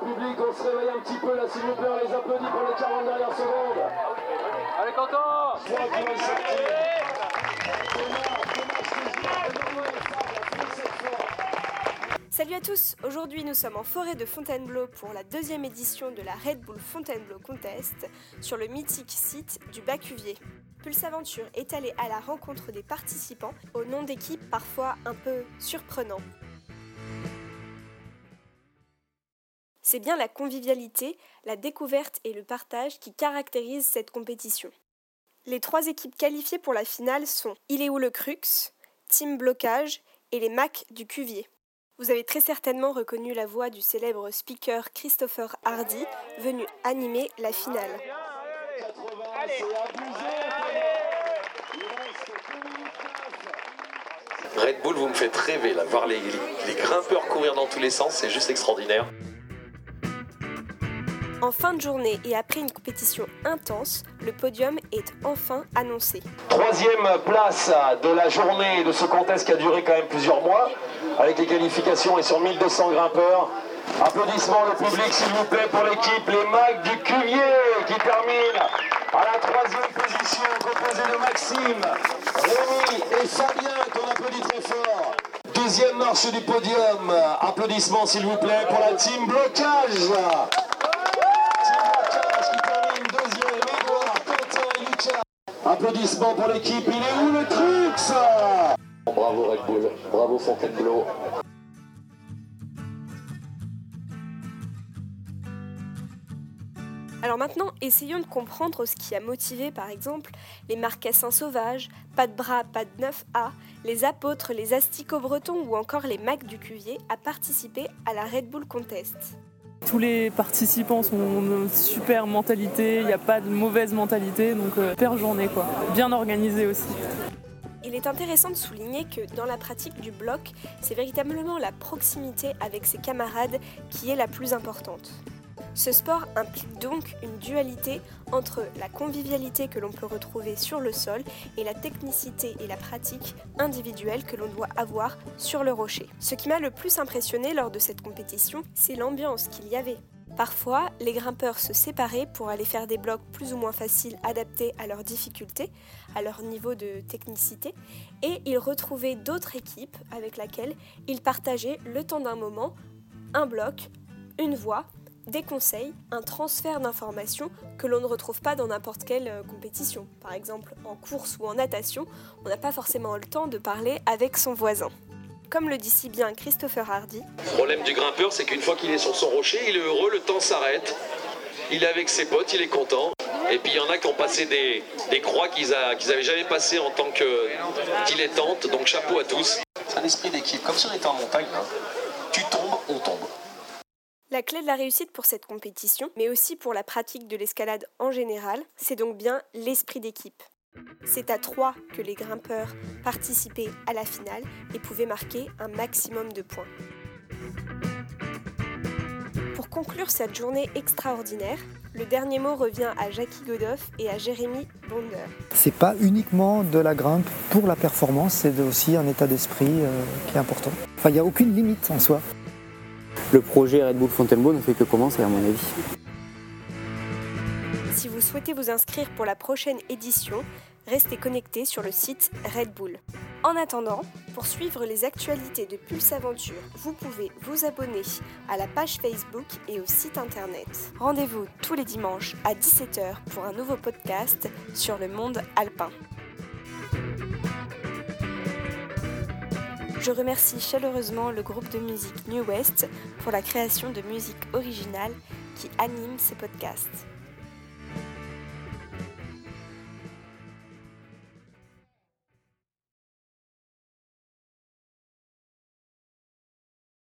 public, on se réveille un petit peu là s'il vous plaît, on les applaudit pour les 40 dernières secondes. Allez Quentin Trois qui vont sortir. Salut à tous, aujourd'hui nous sommes en forêt de Fontainebleau pour la deuxième édition de la Red Bull Fontainebleau Contest sur le mythique site du Bacuvier. Pulse Aventure est allé à la rencontre des participants au nom d'équipes parfois un peu surprenants. C'est bien la convivialité, la découverte et le partage qui caractérisent cette compétition. Les trois équipes qualifiées pour la finale sont Il est où le Crux, Team Blocage et les Macs du Cuvier. Vous avez très certainement reconnu la voix du célèbre speaker Christopher Hardy, venu animer la finale. 80, c'est abusé. Il reste deux minutes neuf. Red Bull, vous me faites rêver là, voir les grimpeurs courir dans tous les sens, c'est juste extraordinaire. En fin de journée et après une compétition intense, le podium est enfin annoncé. Troisième place de la journée de ce contest qui a duré quand même plusieurs mois, avec les qualifications et sur 1200 grimpeurs. Applaudissements le public s'il vous plaît pour l'équipe Les Macs du Cuvier qui termine à la troisième position composée de Maxime, Rémi et Fabien qu'on applaudit très fort. Deuxième marche du podium, applaudissements s'il vous plaît pour la team Blocage. Team Blocage qui termine deuxième, Edouard, Quentin et Lucas. Applaudissements pour l'équipe, il est où le Crux Bravo Red Bull, bravo Fontainebleau. Alors maintenant, essayons de comprendre ce qui a motivé par exemple les marcassins sauvages, pas de bras, pas de 9A, les apôtres, les asticots bretons ou encore les Macs du Cuvier à participer à la Red Bull Contest. Tous les participants sont de super mentalité, il n'y a pas de mauvaise mentalité, donc euh, super journée quoi. Bien organisée aussi. Il est intéressant de souligner que dans la pratique du bloc, c'est véritablement la proximité avec ses camarades qui est la plus importante. Ce sport implique donc une dualité entre la convivialité que l'on peut retrouver sur le sol et la technicité et la pratique individuelle que l'on doit avoir sur le rocher. Ce qui m'a le plus impressionné lors de cette compétition, c'est l'ambiance qu'il y avait. Parfois, les grimpeurs se séparaient pour aller faire des blocs plus ou moins faciles adaptés à leurs difficultés, à leur niveau de technicité, et ils retrouvaient d'autres équipes avec lesquelles ils partageaient le temps d'un moment, un bloc, une voie, des conseils, un transfert d'informations que l'on ne retrouve pas dans n'importe quelle euh, compétition. Par exemple, en course ou en natation, on n'a pas forcément le temps de parler avec son voisin. Comme le dit si bien Christopher Hardy, Le problème du grimpeur, c'est qu'une fois qu'il est sur son rocher, il est heureux, le temps s'arrête. Il est avec ses potes, il est content. Et puis il y en a qui ont passé des, des croix qu'ils n'avaient jamais passées en tant que dilettantes, donc chapeau à tous. C'est un esprit d'équipe, comme si on était en montagne. hein. La clé de la réussite pour cette compétition, mais aussi pour la pratique de l'escalade en général, c'est donc bien l'esprit d'équipe. C'est à trois que les grimpeurs participaient à la finale et pouvaient marquer un maximum de points. Pour conclure cette journée extraordinaire, le dernier mot revient à Jackie Godoff et à Jérémy Bonder. C'est pas uniquement de la grimpe pour la performance, c'est aussi un état d'esprit euh, qui est important. Enfin, il n'y a aucune limite en soi. Le projet Red Bull Fontainebleau ne fait que commencer à mon avis. Si vous souhaitez vous inscrire pour la prochaine édition, restez connectés sur le site Red Bull. En attendant, pour suivre les actualités de Pulse Aventure, vous pouvez vous abonner à la page Facebook et au site internet. Rendez-vous tous les dimanches à 17h pour un nouveau podcast sur le monde alpin. Je remercie chaleureusement le groupe de musique New West pour la création de musique originale qui anime ces podcasts.